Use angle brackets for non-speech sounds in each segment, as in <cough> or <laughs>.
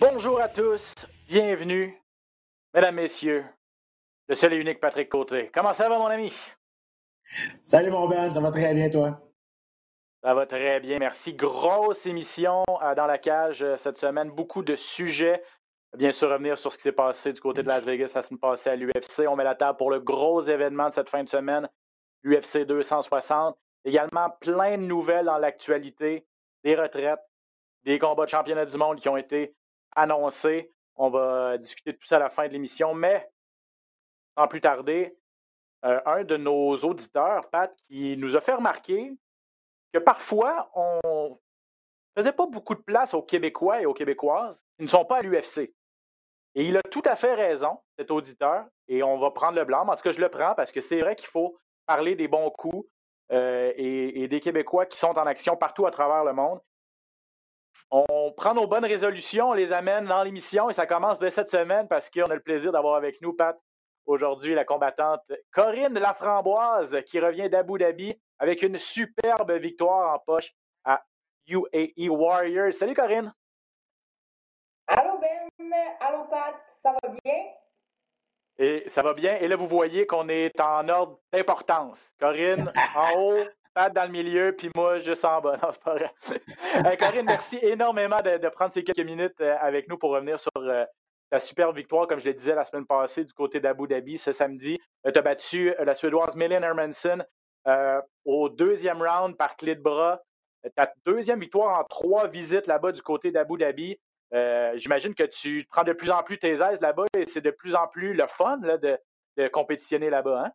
Bonjour à tous, bienvenue, mesdames, messieurs, le seul et unique Patrick Côté. Comment ça va, mon ami? Salut mon Ben, ça va très bien toi? Ça va très bien, merci. Grosse émission euh, dans la cage euh, cette semaine, beaucoup de sujets. Bien sûr, revenir sur ce qui s'est passé du côté de Las Vegas la semaine passée à l'UFC. On met la table pour le gros événement de cette fin de semaine, l'UFC 260. Également, plein de nouvelles dans l'actualité, des retraites, des combats de championnat du monde qui ont été annoncés. On va discuter de tout ça à la fin de l'émission, mais sans plus tarder, euh, un de nos auditeurs, Pat, qui nous a fait remarquer que parfois, on faisait pas beaucoup de place aux Québécois et aux Québécoises qui ne sont pas à l'UFC. Et il a tout à fait raison, cet auditeur, et on va prendre le blanc. En tout cas, je le prends parce que c'est vrai qu'il faut parler des bons coups euh, et, et des Québécois qui sont en action partout à travers le monde. On prend nos bonnes résolutions, on les amène dans l'émission et ça commence dès cette semaine parce qu'on a le plaisir d'avoir avec nous, Pat, aujourd'hui la combattante Corinne Laframboise qui revient d'Abu Dhabi avec une superbe victoire en poche à UAE Warriors. Salut Corinne! Allô Ben, allô Pat, ça va bien? Et ça va bien. Et là, vous voyez qu'on est en ordre d'importance. Corinne <laughs> en haut, Pat dans le milieu, puis moi juste en bas. <laughs> Non, c'est pas vrai. Euh, Corinne, merci énormément de, de prendre ces quelques minutes euh, avec nous pour revenir sur euh, ta superbe victoire, comme je le disais la semaine passée, du côté d'Abu Dhabi ce samedi. tu as battu la Suédoise Melin Hermanson au deuxième round par clé de bras. Ta deuxième victoire en trois visites là-bas du côté d'Abu Dhabi. J'imagine que tu prends de plus en plus tes aises là-bas et c'est de plus en plus le fun de, compétitionner là-bas. Hein?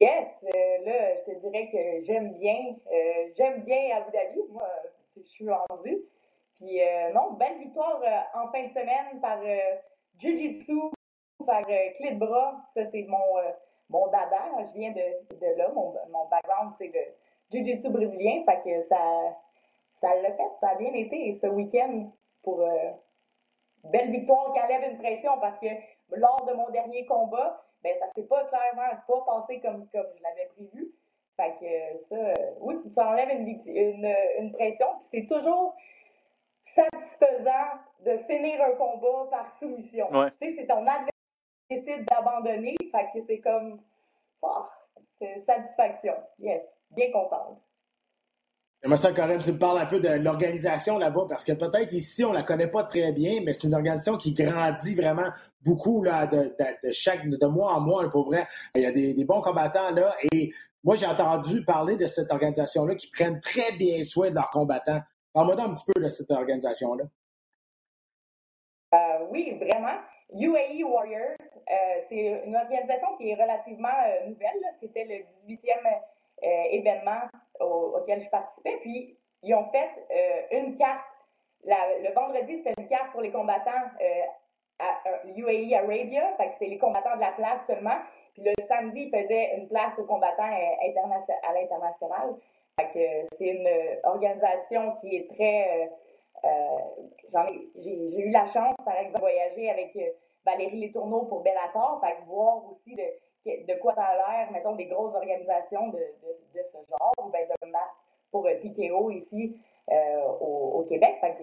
Yes, euh, là, je te dirais que j'aime bien, euh, j'aime bien Abu Dhabi, moi, je suis rendu. Puis euh, non, belle victoire en fin de semaine par Jiu-Jitsu, par clé de bras. Ça, c'est mon, mon dada. Je viens de, là. Mon, mon background, c'est le Jiu-Jitsu brésilien. Fait que ça, ça l'a fait, ça a bien été. Ce week-end, pour belle victoire qui enlève une pression parce que lors de mon dernier combat, ben ça s'est pas clairement pas passé comme, comme je l'avais prévu. Fait que ça, oui, ça enlève une, une, une pression. Puis c'est toujours satisfaisant de finir un combat par soumission. Ouais. Tu sais, c'est ton adversaire qui décide d'abandonner. Fait que c'est comme, oh, satisfaction. Yes, bien contente. J'aimerais ça, Corinne, tu me parles un peu de l'organisation là-bas, parce que peut-être ici, on la connaît pas très bien, mais c'est une organisation qui grandit vraiment beaucoup là, de, chaque, de mois en mois, pour vrai. Il y a des, bons combattants là, et moi, j'ai entendu parler de cette organisation-là qui prennent très bien soin de leurs combattants. Parle-moi un petit peu de cette organisation-là. Euh, oui, vraiment. UAE Warriors, euh, c'est une organisation qui est relativement euh, nouvelle. C'était le 18e euh, événement au, je participais. Puis, ils ont fait euh, une carte. Le vendredi, c'était une carte pour les combattants euh, à, UAE Arabia. Fait que c'est les combattants de la place seulement. Puis le samedi, ils faisaient une place aux combattants à l'international. Fait que c'est une organisation qui est très. j'ai, j'ai eu la chance, par exemple, de voyager avec Valérie Letourneau pour Bellator. Fait que voir aussi de de quoi ça a l'air, mettons, des grosses organisations de, de, ce genre, ou bien de match pour euh, TKO ici euh, au, au, Québec. Fait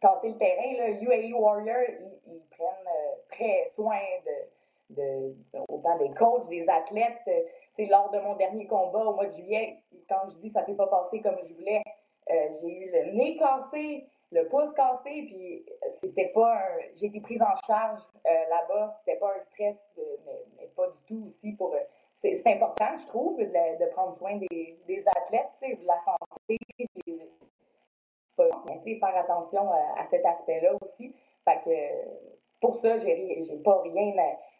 tenter le terrain, là, UAE Warrior, ils, prennent euh, très soin de, de, autant des coachs, des athlètes. Euh, lors de mon dernier combat au mois de juillet, quand je dis ça s'est pas passé comme je voulais, j'ai eu le nez cassé, le pouce cassé, puis c'était pas un... J'ai été prise en charge euh, là-bas, c'était pas un stress, euh, mais, pas du tout aussi pour... c'est important, je trouve, de, prendre soin des, athlètes, de la santé, des, faire attention à, cet aspect-là aussi. Fait que pour ça, j'ai pas rien,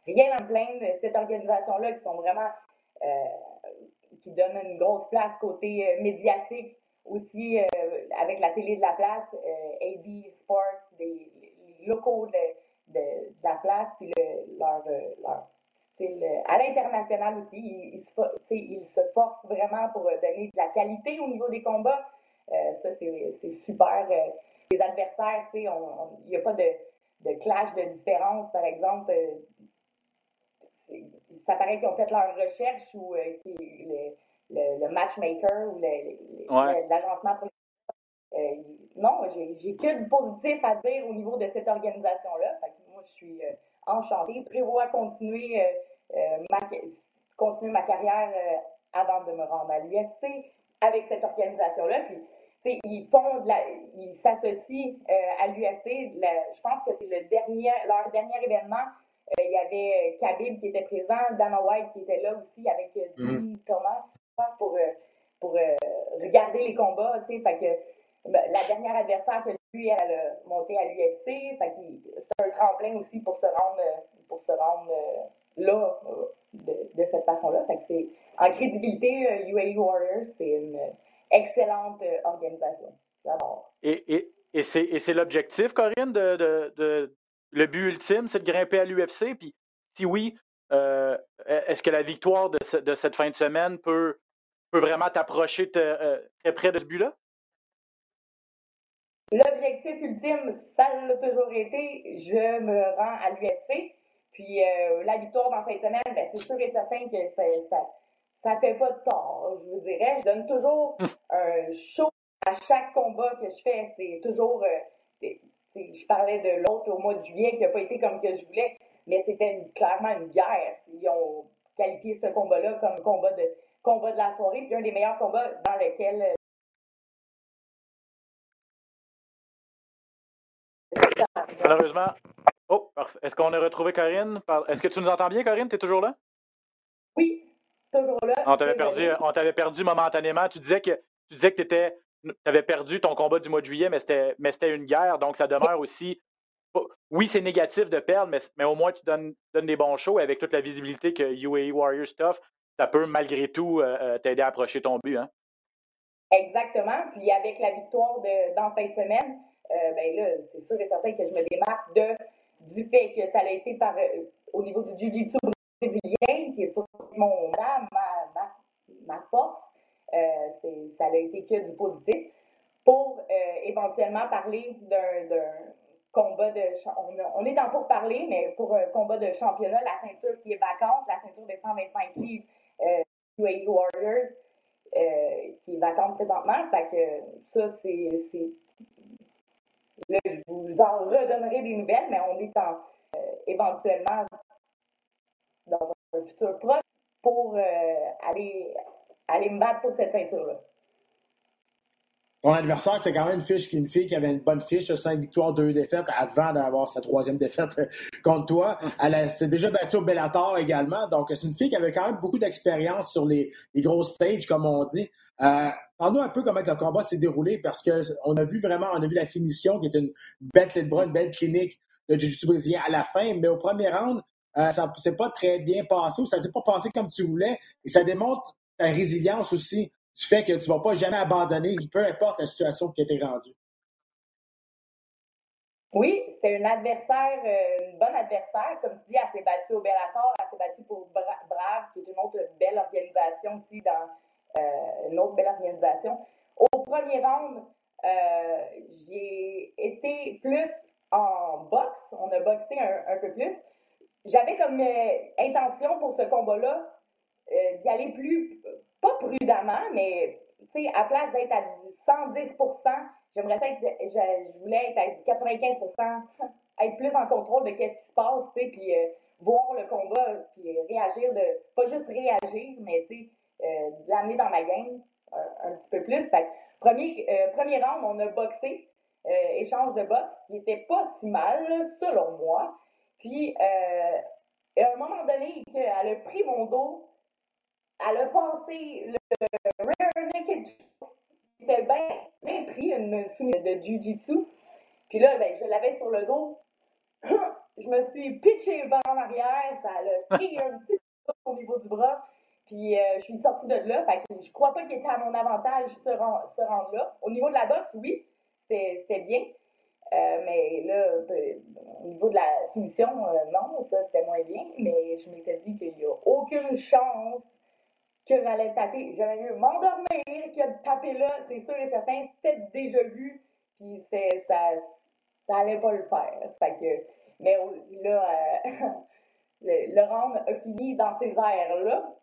rien à me plaindre de cette organisation-là qui sont vraiment... Euh, qui donne une grosse place côté euh, médiatique aussi euh, avec la télé de la place, AB Sports, les locaux de, de, la place, puis le, leur, leur style à l'international aussi. Ils, se, forcent vraiment pour donner de la qualité au niveau des combats. ça, c'est super. les adversaires, il n'y a pas de, clash de différence, par exemple ça paraît qu'ils ont fait leur recherche ou euh, le, le, matchmaker ou l'agencement pour euh, non, j'ai que du positif à dire au niveau de cette organisation-là. Moi, je suis euh, enchantée. Prévois continuer, ma, continuer ma carrière avant de me rendre à l'UFC avec cette organisation-là. Puis, ils font de la, ils s'associent à l'UFC. Je pense que c'est le dernier, leur dernier événement euh, il y avait euh, Khabib qui était présent, Dana White qui était là aussi avec euh, mm Thomas pour, pour regarder les combats. Fait que, ben, la dernière adversaire que j'ai vue, elle a monté à l'UFC. C'est un tremplin aussi pour se rendre, pour se rendre là de, de, cette façon-là. En crédibilité, UAE Warriors, c'est une excellente organisation. J'adore. Et, et, et c'est l'objectif, Corinne, de, de, le but ultime, c'est de grimper à l'UFC? Puis si oui, euh, est-ce que la victoire de, cette fin de semaine peut, peut vraiment t'approcher euh, très près de ce but-là? L'objectif ultime, ça l'a toujours été, je me rends à l'UFC. Puis euh, la victoire dans fin de semaine, ben, c'est sûr et certain que ça, ça, fait pas de tort, je vous dirais. Je donne toujours un show à chaque combat que je fais. C'est toujours je parlais de l'autre au mois de juillet qui n'a pas été comme que je voulais, mais c'était clairement une guerre. Ils ont qualifié ce combat-là comme combat de, combat de la soirée, puis un des meilleurs combats dans lequel. Euh, Malheureusement. Oh, Est-ce qu'on a retrouvé Corinne? Est-ce que tu nous entends bien, Corinne? Tu es toujours là? Oui, toujours là. On t'avait perdu, on t'avait perdu momentanément. Tu disais que tu disais que tu étais tu avais perdu ton combat du mois de juillet, mais c'était une guerre, donc ça demeure aussi. Oui, c'est négatif de perdre, mais, mais, au moins tu donnes, des bons shows avec toute la visibilité que UAE Warriors stuff, ça peut malgré tout euh, euh, t'aider à approcher ton but. Hein? Exactement. Puis avec la victoire de, dans fin de semaine, euh, ben là, c'est sûr et certain que je me démarque de, du fait que ça a été par, au niveau du Jiu-Jitsu brésilien, qui est mon, ma, ma, ma force. Ça n'a été que du positif. Pour éventuellement parler d'un combat de. On, est en pour parler, mais pour un combat de championnat, la ceinture qui est vacante, la ceinture des 125 livres euh, UAE Warriors, qui est vacante présentement. Fait que ça, c'est. Là, je vous en redonnerai des nouvelles, mais on est en, éventuellement dans un futur proche pour aller aller me battre pour cette ceinture-là. Ton adversaire, c'était quand même une fiche une fille qui avait une bonne fiche, 5 victoires, 2 défaites, avant d'avoir sa troisième défaite <laughs> contre toi. Elle s'est déjà battue au Bellator également. Donc, c'est une fille qui avait quand même beaucoup d'expérience sur les, les gros stages, comme on dit. Euh, Parle-nous un peu comment le combat s'est déroulé parce qu'on a vu vraiment, on a vu la finition qui est une belle bras, une belle clinique de Jiu-Jitsu brésilien à la fin, mais au premier round, euh, ça s'est pas très bien passé ou ça s'est pas passé comme tu voulais. Et ça démontre ta résilience aussi tu fais que tu ne vas pas jamais abandonner, peu importe la situation qui été rendue. Oui, c'était un adversaire, euh, une bonne adversaire. Comme tu dis, elle s'est battue au Bellator, elle s'est battue pour Brave, qui est une autre belle organisation aussi, dans euh, une autre belle organisation. Au premier round, euh, j'ai été plus en boxe. On a boxé un, peu plus. J'avais comme intention pour ce combat-là d'y aller plus, pas prudemment, mais à place d'être à 110% j'aimerais ça être, je, voulais être à 95% <laughs> être plus en contrôle de ce qui se passe, puis euh, voir le combat, puis réagir, de pas juste réagir, mais euh, l'amener dans ma game un, petit peu plus. Fait, premier, premier round, on a boxé, échange de boxe, qui était pas si mal, selon moi. Puis, à un moment donné, elle a pris mon dos, elle a passé le rear naked qui était bien, bien pris, une soumise de Jiu-Jitsu. Puis là, ben, je l'avais sur le dos. <clears throat> je me suis pitché vers en arrière, ça a pris <laughs> un petit peu au niveau du bras. Puis je suis sortie de là. Fait que je crois pas qu'il était à mon avantage ce, ce rendre-là. Au niveau de la boxe, oui, c'était bien. mais là, au niveau de la soumission, non, ça c'était moins bien. Mais je m'étais dit qu'il n'y a aucune chance que j'allais taper. J'aurais mieux m'endormir que taper là, c'est sûr et certain. C'était déjà vu, puis ça, ça allait pas le faire. Fait que, mais là, euh, <laughs> le, le, round a fini dans ces airs-là.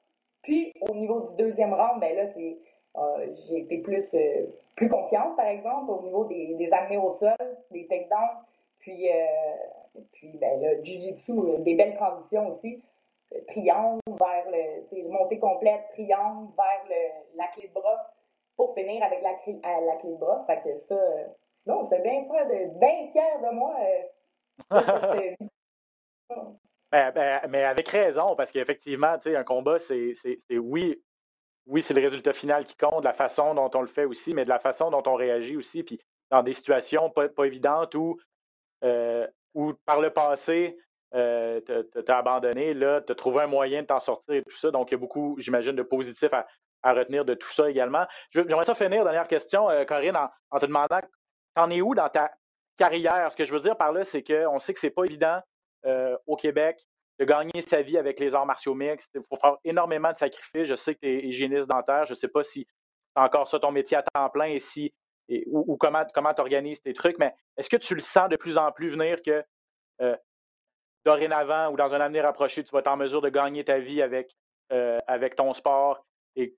Puis, au niveau du deuxième round, ben là, c'est, euh, j'ai été plus, euh, plus confiante, par exemple, au niveau des, des au sol, des takedowns. Puis, puis ben, le jiu-jitsu, des belles transitions aussi triangle vers le, montée complète, triangle vers le, la clé de bras pour finir avec la, clé, la clé de bras. Fait que ça, euh, non, j'étais bien fier de, bien fier de moi. Euh, <laughs> ben, ben, mais avec raison, parce qu'effectivement, un combat, c'est oui, oui, c'est le résultat final qui compte, la façon dont on le fait aussi, mais de la façon dont on réagit aussi. Puis dans des situations pas, pas évidentes où, euh, où par le passé, euh, t'as abandonné, là, tu as trouvé un moyen de t'en sortir et tout ça. Donc, il y a beaucoup, j'imagine, de positifs à, retenir de tout ça également. J'aimerais ça finir, dernière question, euh, Corinne, en, te demandant, t'en es où dans ta carrière? Ce que je veux dire par là, c'est qu'on sait que c'est pas évident euh, au Québec de gagner sa vie avec les arts martiaux mixtes. Il faut faire énormément de sacrifices. Je sais que tu es hygiéniste dentaire. Je ne sais pas si c'est encore ça ton métier à temps plein et si ou, comment tu organises tes trucs, mais est-ce que tu le sens de plus en plus venir que dorénavant ou dans un avenir approché, tu vas être en mesure de gagner ta vie avec, euh, avec ton sport et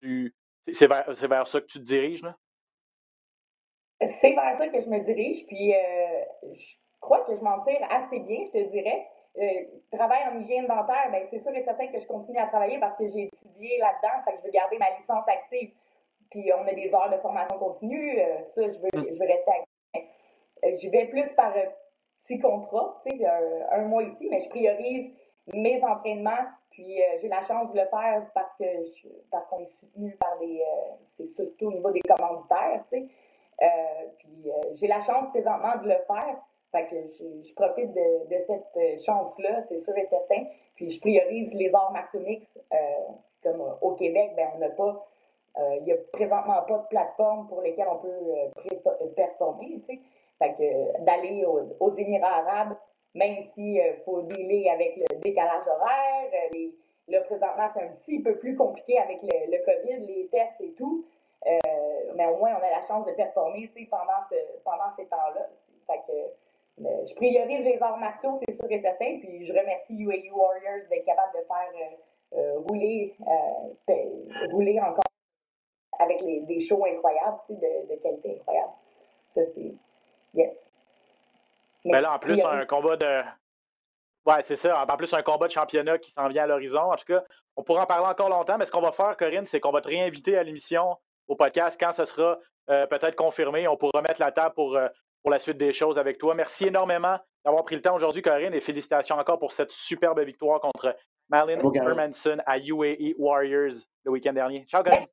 tu, c'est, vers, c'est vers ça que tu te diriges? Là? C'est vers ça que je me dirige, puis euh, je crois que je m'en tire assez bien, je te dirais. Euh, travail en hygiène dentaire, ben, c'est sûr et certain que je continue à travailler parce que j'ai étudié là-dedans, fait que je veux garder ma licence active. Puis on a des heures de formation continue, ça, je veux, mmh. je veux rester active. Je vais plus par petit contrat, tu sais, un, mois ici, mais je priorise mes entraînements. Puis euh, j'ai la chance de le faire parce que parce qu'on est soutenu par des euh, c'est surtout au niveau des commanditaires, tu sais. Euh, puis j'ai la chance présentement de le faire. Fait que je, profite de, de cette chance-là, c'est sûr et certain. Puis je priorise les arts martiaux comme au Québec, ben on n'a pas il n'y a présentement pas de plateforme pour lesquelles on peut performer, tu sais. Fait que d'aller aux, Émirats arabes, même s'il euh, faut dealer avec le décalage horaire, euh, les, là, présentement, c'est un petit peu plus compliqué avec le, COVID, les tests et tout. Euh, mais au moins, on a la chance de performer pendant, ce, pendant ces temps-là. Fait que je priorise les arts martiaux, c'est sûr et certain. Puis je remercie UAU Warriors d'être capable de faire rouler, rouler encore avec les, des shows incroyables, de, de qualité incroyable. Ça, c'est Yes. Mais, là, en plus, un combat de. Ouais, c'est ça. En plus, un combat de championnat qui s'en vient à l'horizon. En tout cas, on pourra en parler encore longtemps, mais ce qu'on va faire, Corinne, c'est qu'on va te réinviter à l'émission, au podcast, quand ce sera euh, peut-être confirmé. On pourra mettre la table pour, euh, pour la suite des choses avec toi. Merci énormément d'avoir pris le temps aujourd'hui, Corinne, et félicitations encore pour cette superbe victoire contre Malin Hermanson à UAE Warriors le week-end dernier. Ciao, Corinne.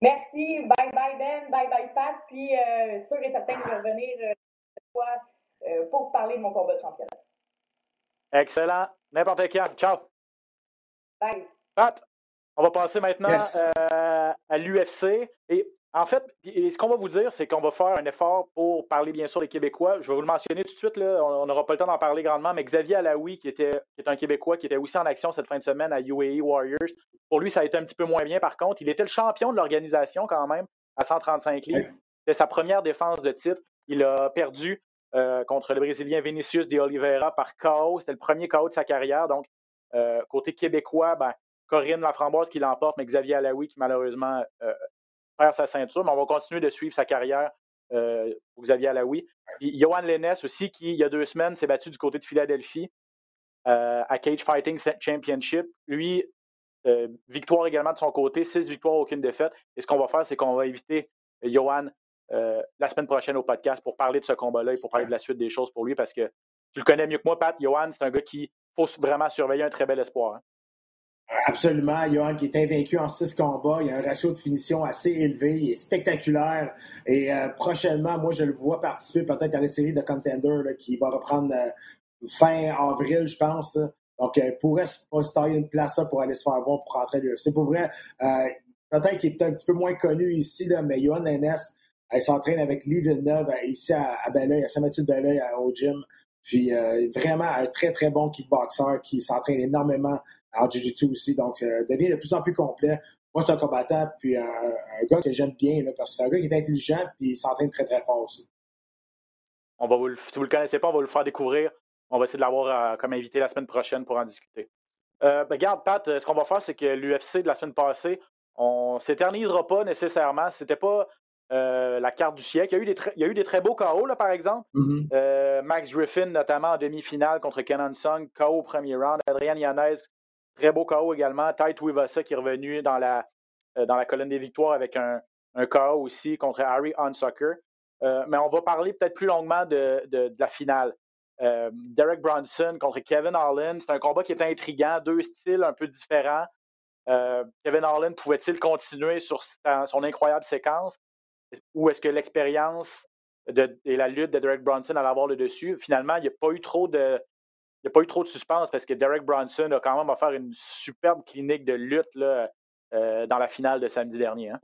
Merci. Bye bye Ben, bye bye Pat. Puis euh, sûr et certain que je vais revenir euh, cette fois euh, pour parler de mon combat de championnat. Excellent. N'importe quand. Ciao. Bye. Pat, on va passer maintenant euh, à l'UFC. Et en fait, ce qu'on va vous dire, c'est qu'on va faire un effort pour parler bien sûr des Québécois. Je vais vous le mentionner tout de suite, là. on n'aura pas le temps d'en parler grandement, mais Xavier Alaoui, qui, était, est un Québécois, qui était aussi en action cette fin de semaine à UAE Warriors, pour lui, ça a été un petit peu moins bien par contre. Il était le champion de l'organisation quand même à 135 livres. C'était sa première défense de titre. Il a perdu euh, contre le Brésilien Vinicius de Oliveira par KO. C'était le premier KO de sa carrière. Donc, euh, côté québécois, ben, Corinne Laframboise qui l'emporte, mais Xavier Alaoui qui malheureusement euh, sa ceinture, mais on va continuer de suivre sa carrière euh, pour Xavier Alaoui. Johan Lennes aussi, qui, il y a deux semaines, s'est battu du côté de Philadelphie euh, à Cage Fighting Championship. Lui, euh, victoire également de son côté, six victoires, aucune défaite. Et ce qu'on va faire, c'est qu'on va inviter Johan la semaine prochaine au podcast pour parler de ce combat-là et pour parler de la suite des choses pour lui, parce que tu le connais mieux que moi, Pat. Johan, c'est un gars qui faut vraiment surveiller un très bel espoir. Hein. Absolument. Johan qui est invaincu en six combats. Il a un ratio de finition assez élevé. Il est spectaculaire. Et euh, prochainement, moi, je le vois participer peut-être à la série de Contender qui va reprendre euh, fin avril, je pense. Donc, il pourrait se tailler une place pour aller se faire voir pour rentrer à l'UFC. Pour vrai, peut-être qu'il est un petit peu moins connu ici, mais Johan Nennes, elle s'entraîne avec Lee Villeneuve ici à, à à Saint-Mathieu-de-Belleuil, au gym. Puis vraiment un très, très bon kickboxer qui s'entraîne énormément en Jiu-Jitsu aussi. Donc, devient de plus en plus complet. Moi, c'est un combattant, puis un, gars que j'aime bien, parce que c'est un gars qui est intelligent, puis il s'entraîne très, très fort aussi. On va vous si vous ne le connaissez pas, on va le faire découvrir. On va essayer de l'avoir euh, comme invité la semaine prochaine pour en discuter. Euh, ben, regarde, Pat, ce qu'on va faire, c'est que l'UFC de la semaine passée, on ne s'éternisera pas nécessairement. C'était pas euh, la carte du siècle. Il y a eu des, il y a eu des très beaux KO, là, par exemple. Mm-hmm. Max Griffin, notamment en demi-finale contre Kenan Sung, KO au premier round. Adrian Yanez, très beau KO également. Tai Tuivasa qui est revenu dans la, dans la colonne des victoires avec un, un KO aussi contre Harry Hunsucker. mais on va parler peut-être plus longuement de, de la finale. Euh, Derek Bronson contre Kevin Harlan. C'est un combat qui est intriguant, deux styles un peu différents. Euh, Kevin Harlan pouvait-il continuer sur son incroyable séquence? Ou est-ce que l'expérience et la lutte de Derek Bronson allait avoir le dessus? Finalement, il n'y a pas eu trop de. Il a pas eu trop de suspense parce que Derek Bronson a quand même offert une superbe clinique de lutte là, euh, dans la finale de samedi dernier. Hein.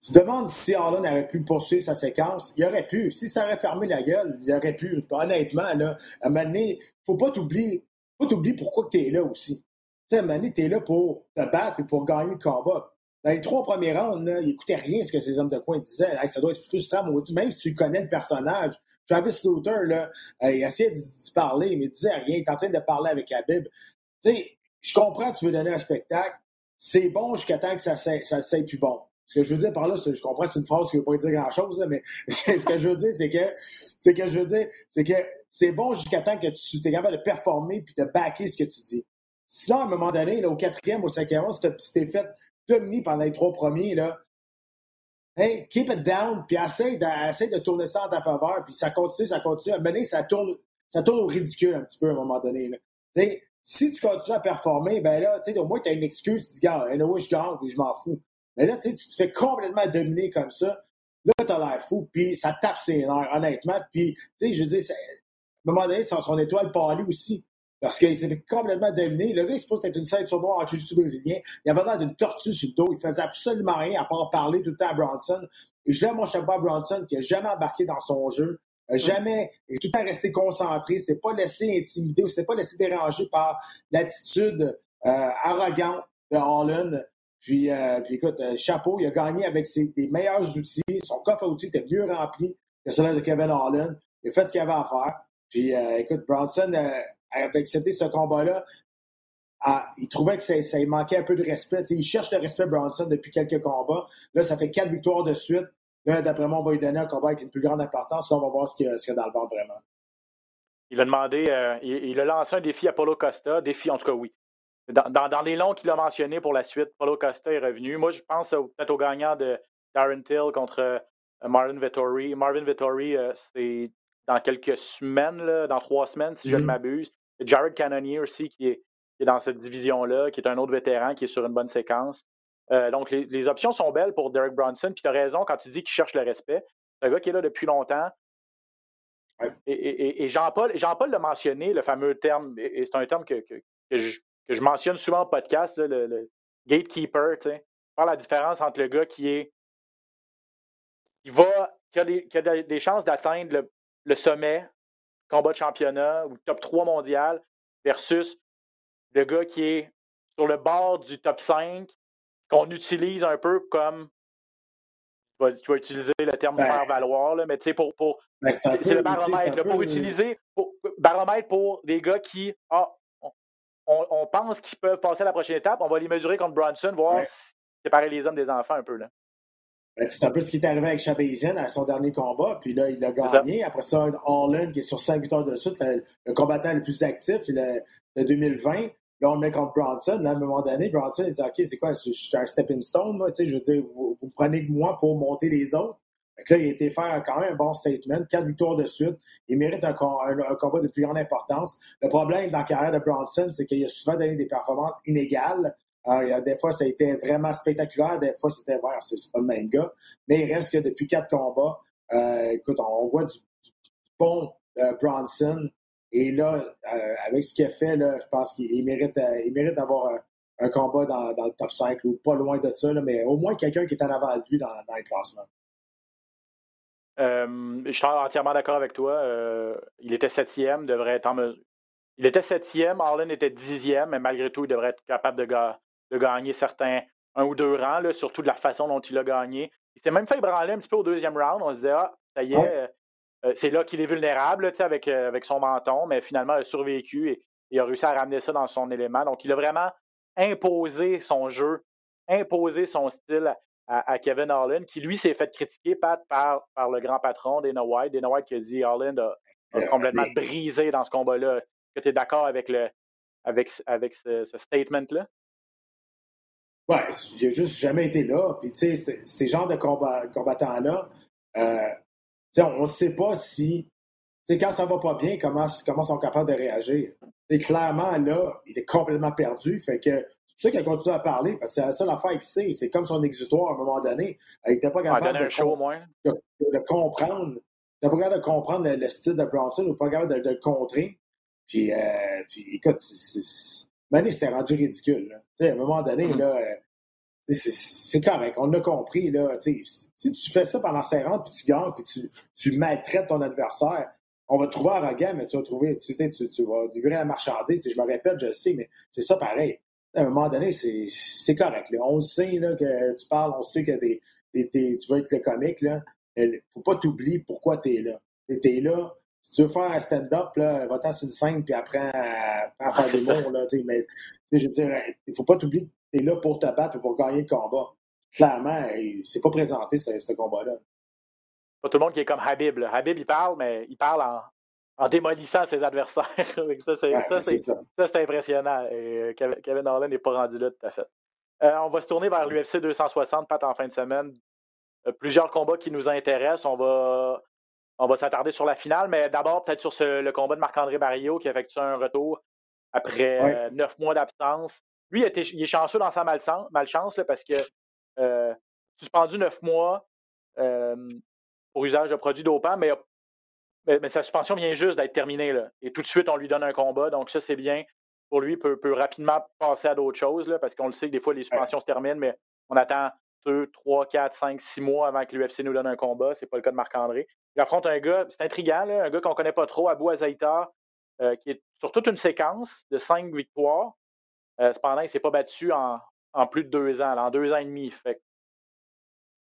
Tu te demandes si Harlan avait pu poursuivre sa séquence. Il aurait pu. Si ça aurait fermé la gueule, il aurait pu. Honnêtement, là, à un moment donné, faut pas t'oublier. Faut t'oublier pourquoi tu es là aussi. Tu sais, à un moment donné, tu es là pour te battre et pour gagner le combat. Dans les trois premiers rounds, il n'écoutait rien ce que ces hommes de coin disaient. ça doit être frustrant, maudit. Même si tu connais le personnage. Travis Luther, là, il essayait d'y parler, mais il disait rien. Il est en train de parler avec Habib. Tu sais, je comprends que tu veux donner un spectacle. C'est bon jusqu'à temps que ça ne soit plus bon. Ce que je veux dire par là, je comprends c'est une phrase qui ne veut pas dire grand-chose, mais <laughs> ce que je veux dire, c'est que c'est que je veux dire, c'est que c'est bon jusqu'à temps que tu es capable de performer puis de backer ce que tu dis. Sinon, à un moment donné, là, au quatrième, au cinquième si tu t'es fait dominer pendant les trois premiers, là, hey, keep it down, puis essaye de, de tourner ça en ta faveur, puis ça continue, ça continue. À donné, ça tourne, ça tourne au ridicule un petit peu à un moment donné. Si tu continues à performer, ben là, au moins, tu as une excuse, tu dis, gars, anyway, je gagne, puis je m'en fous. Mais là, tu te fais complètement dominer comme ça. Là, t'as l'air fou, puis ça tape ses nerfs, honnêtement. Puis, je veux dire, à un moment donné, c'est son étoile pâlie aussi. Parce qu'il s'est fait complètement dominer. Le gars, il se pose être une ceinture noire en jiu brésilien. Il avait l'air d'une tortue sur le dos. Il faisait absolument rien à part parler tout le temps à Bronson. Et je lève mon chapeau à Bronson qui n'a jamais embarqué dans son jeu. Jamais, tout le temps resté concentré, s'est pas laissé intimider ou s'est pas laissé déranger par l'attitude euh, arrogante de Holland. Puis, euh, puis écoute, euh, chapeau, il a gagné avec ses, des meilleurs outils. Son coffre à outils était mieux rempli que celui de Kevin Holland. Il a fait ce qu'il avait à faire. Puis, euh, écoute, Bronson avait accepté ce combat-là. Ah, il trouvait que ça, ça manquait un peu de respect. il cherche le respect Bronson depuis quelques combats. Là, ça fait quatre victoires de suite. Là, d'après moi, on va lui donner un combat avec une plus grande importance. Là, on va voir ce qu'il y, a dans le ventre vraiment. Il a demandé, il, il, a lancé un défi à Paulo Costa. Défi, en tout cas, oui. Dans, les longs qu'il a mentionnés pour la suite, Paulo Costa est revenu. Moi, je pense peut-être au gagnant de Darren Till contre euh, Marvin Vittori. Marvin Vittori, euh, c'est dans quelques semaines, dans trois semaines, si je ne mm-hmm. m'abuse. Jared Cannonier aussi, qui est, dans cette division-là, qui est un autre vétéran, qui est sur une bonne séquence. Euh, donc, les, options sont belles pour Derek Bronson. Puis tu as raison quand tu dis qu'il cherche le respect. C'est un gars qui est là depuis longtemps. Et, Jean-Paul Jean l'a mentionné, le fameux terme, et, c'est un terme que, que je, que je mentionne souvent au podcast, le, gatekeeper, tu sais, faire la différence entre le gars qui est qui va qui a des, chances d'atteindre le, sommet, combat de championnat ou top 3 mondial, versus le gars qui est sur le bord du top 5, qu'on utilise un peu comme tu vas, utiliser le terme ben, faire valoir, là, mais tu sais, pour, pour ben, c'est le baromètre, pour utiliser pour, baromètre pour des gars qui, ah, on, pense qu'ils peuvent passer à la prochaine étape. On va les mesurer contre Bronson, voir séparer les hommes des enfants un peu. Là. Ben, c'est un peu ce qui est arrivé avec Chabazian à son dernier combat, puis là, il a gagné. Après ça, Harlan, qui est sur 5 victoires de suite, le, combattant le plus actif de 2020. Là, on le met contre Bronson. Là, à un moment donné, Bronson, il dit OK, c'est quoi, je suis un stepping stone, moi, je veux dire, vous, vous prenez que moi pour monter les autres. Fait là, il a été faire quand même un bon statement, quatre victoires de suite. Il mérite un, combat de plus grande importance. Le problème dans la carrière de Bronson, c'est qu'il a souvent donné des performances inégales. Euh, des fois, ça a été vraiment spectaculaire, des fois, c'était ouais, c'est pas le même gars. Mais il reste que depuis quatre combats, euh, écoute, on, voit du, bon euh, Bronson Et là, avec ce qu'il a fait, là, je pense qu'il mérite, mérite d'avoir un, combat dans, le top 5 ou pas loin de ça, mais au moins quelqu'un qui est en avant de lui dans, les classements. je suis entièrement d'accord avec toi. il était septième, devrait être en mesure. Il était septième, Harlan était dixième, mais malgré tout, il devrait être capable de, de gagner certains un ou deux rangs, là, surtout de la façon dont il a gagné. Il s'est même fait branler un petit peu au deuxième round. On se disait, ah, ça y est, euh, c'est là qu'il est vulnérable avec, euh, avec son menton, mais finalement, il a survécu et il a réussi à ramener ça dans son élément. Donc, il a vraiment imposé son jeu, imposé son style à, Kevin Harlan, qui lui s'est fait critiquer, Pat, par, par le grand patron Dana White. Dana White qui a dit Harlan a, a complètement brisé dans ce combat-là. Est-ce que tu es d'accord avec, le, avec, avec ce statement-là? Ouais, il n'a juste jamais été là. Puis, tu sais, ces genres de combattants-là, euh, on ne sait pas si, quand ça va pas bien, comment, comment ils sont capables de réagir. Et clairement, là, il est complètement perdu. Fait que c'est pour ça qu'il a continué à parler, parce que c'est la seule affaire qu'il sait. C'est comme son exutoire à un moment donné. Il n'était pas capable de, show, de, de, comprendre. Il n'était pas capable de comprendre le, style de Bronson ou pas capable de, le contrer. Puis, euh, puis écoute, c'est Mané, c'était rendu ridicule. À un moment donné, mm-hmm. là, euh, c'est correct, on l'a compris. Là, si tu fais ça pendant 50 puis tu gagnes, puis tu, tu maltraites ton adversaire, on va te trouver arrogant, mais tu vas trouver, tu, sais, tu, tu vas livrer la marchandise. Je me répète, je sais, mais c'est ça pareil. À un moment donné, c'est correct. Là. On sait là, que tu parles, on sait que t'es, tu veux être le comique. Il faut pas t'oublier pourquoi tu es là. Tu es là si tu veux faire un stand-up, va-t'en sur une scène, puis après, à, à faire des mots. Là, mais, je veux dire, il ne faut pas t'oublier que tu es là pour te battre et pour gagner le combat. Clairement, c'est pas présenté, ce, combat-là. Pas tout le monde qui est comme Habib. Habib, il parle, mais il parle en, démolissant ses adversaires. <laughs> ça, c'est impressionnant. Et euh, Kevin Harlan n'est pas rendu là tout à fait. Euh, on va se tourner vers l'UFC 260, pas en fin de semaine. Euh, plusieurs combats qui nous intéressent. On va on va s'attarder sur la finale, mais d'abord peut-être sur le combat de Marc-André Barrio qui effectue un retour après euh, neuf mois d'absence. Lui, il, est chanceux dans sa malchance, parce que euh, suspendu neuf mois euh, pour usage de produits dopants, mais, mais, sa suspension vient juste d'être terminée. Là, et tout de suite, on lui donne un combat. Donc ça, c'est bien pour lui. Il peut, peut, rapidement passer à d'autres choses, parce qu'on le sait que des fois, les suspensions se terminent, mais on attend deux, trois, quatre, cinq, six mois avant que l'UFC nous donne un combat. C'est pas le cas de Marc-André. Il affronte un gars, c'est intriguant, un gars qu'on connaît pas trop, Abou Azaïta, euh, qui est sur toute une séquence de cinq victoires. Euh, cependant, il ne s'est pas battu en, plus de deux ans, en deux ans et demi. c'est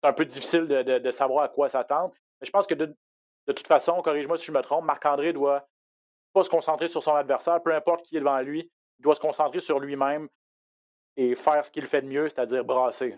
un peu difficile de, savoir à quoi s'attendre. Mais je pense que de, toute façon, corrige-moi si je me trompe, Marc-André doit pas se concentrer sur son adversaire, peu importe qui est devant lui, il doit se concentrer sur lui-même et faire ce qu'il fait de mieux, c'est-à-dire brasser.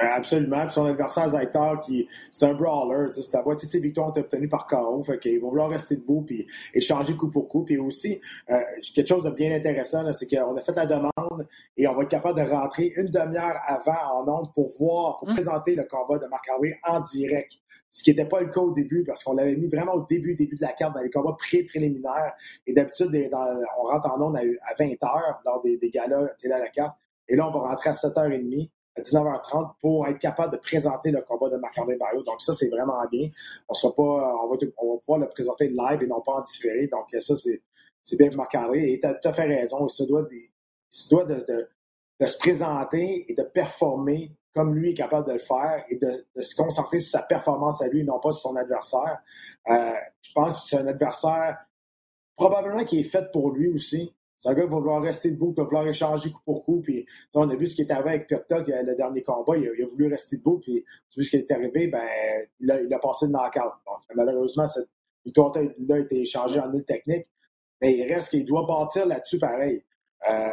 Euh, absolument. Puis son adversaire, Zaitar, qui c'est un brawler. C'est la moitié de ses victoires ont obtenues par KO. Fait qu'ils vont vouloir rester debout puis échanger coup pour coup. Puis aussi, euh, quelque chose de bien intéressant, c'est qu'on a fait la demande et on va être capable de rentrer une demi-heure avant en ondes pour voir, pour mmh. présenter le combat de Marc Henry en direct. Ce qui n'était pas le cas au début, parce qu'on l'avait mis vraiment au début, début de la carte, dans les combats pré-préliminaires. Et d'habitude, on rentre en ondes à, 20 h lors des, des galas télé à la carte. Et là, on va rentrer à 7h30 à 19h30 pour être capable de présenter le combat de Marc-André. Donc ça, c'est vraiment bien. On sera pas, on va, pouvoir le présenter live et non pas en différé. Donc ça, c'est bien Marc-André. Et tu as tout à fait raison. Il se doit, de, se présenter et de performer comme lui est capable de le faire et de, de se concentrer sur sa performance à lui et non pas sur son adversaire. Euh, je pense que c'est un adversaire probablement qui est fait pour lui aussi. C'est un gars qui va vouloir rester debout, qui va vouloir échanger coup pour coup. Puis, on a vu ce qui est arrivé avec Pirta, le dernier combat. Il a, voulu rester debout. Puis, vu ce qui est arrivé, ben, il, a, il a passé le knockout. Malheureusement, cette victoire-là a été échangée en nul technique. Mais il reste qu'il doit bâtir là-dessus pareil. Euh,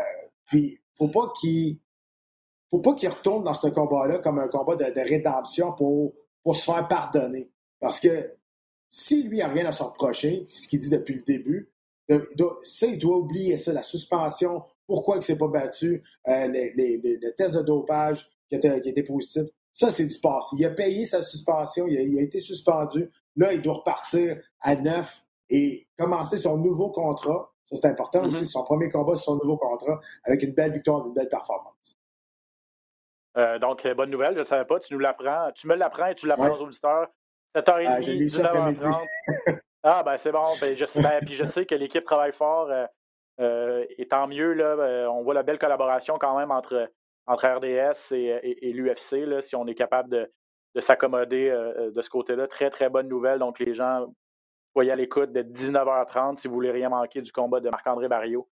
puis, faut pas qu'il faut pas qu'il retourne dans ce combat-là comme un combat de, rédemption pour, pour se faire pardonner. Parce que si lui a rien à se reprocher, ce qu'il dit depuis le début, ça, il doit oublier ça, la suspension, pourquoi il ne s'est pas battu, euh, les, le test de dopage qui était, qui était positif. Ça, c'est du passé. Il a payé sa suspension, il a, été suspendu. Là, il doit repartir à neuf et commencer son nouveau contrat. Ça, c'est important mm-hmm. aussi, son premier combat son nouveau contrat avec une belle victoire, une belle performance. Euh, donc, bonne nouvelle, je ne savais pas, tu nous l'apprends. Tu me l'apprends et tu l'apprends aux auditeurs. 7h30, 19h30. <laughs> Ah, ben c'est bon. Ben, je, ben, puis je sais que l'équipe travaille fort. Euh, et tant mieux, là, on voit la belle collaboration quand même entre, entre RDS et, l'UFC, si on est capable de, de s'accommoder de ce côté-là. Très, très bonne nouvelle. Donc, les gens, soyez à l'écoute de 19h30 si vous voulez rien manquer du combat de Marc-André Barrio